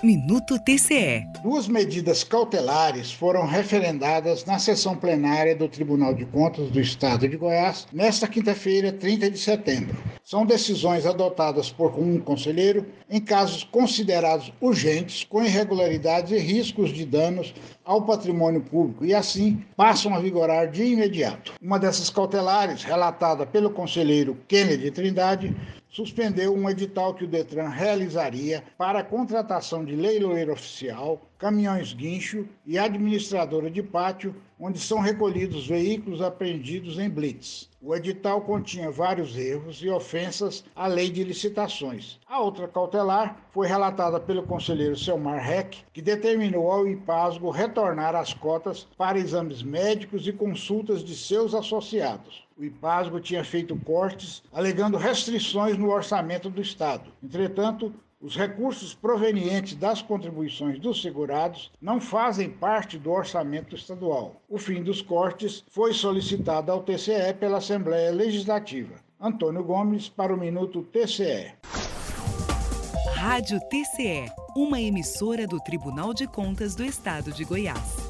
Minuto TCE. Duas medidas cautelares foram referendadas na sessão plenária do Tribunal de Contas do Estado de Goiás nesta quinta-feira, 30 de setembro. São decisões adotadas por um conselheiro em casos considerados urgentes, com irregularidades e riscos de danos ao patrimônio público e, assim, passam a vigorar de imediato. Uma dessas cautelares, relatada pelo conselheiro Kennedy Trindade, suspendeu um edital que o Detran realizaria para a contratação de leiloeiro oficial, caminhões guincho e administradora de pátio, onde são recolhidos veículos apreendidos em blitz. O edital continha vários erros e ofensas à lei de licitações. A outra cautelar foi relatada pelo conselheiro Selmar Heck, que determinou ao IPASGO retornar as cotas para exames médicos e consultas de seus associados. O IPASGO tinha feito cortes alegando restrições no orçamento do Estado. Entretanto, os recursos provenientes das contribuições dos segurados não fazem parte do orçamento estadual. O fim dos cortes foi solicitado ao TCE pela Assembleia Legislativa. Antônio Gomes para o Minuto TCE. Rádio TCE, uma emissora do Tribunal de Contas do Estado de Goiás.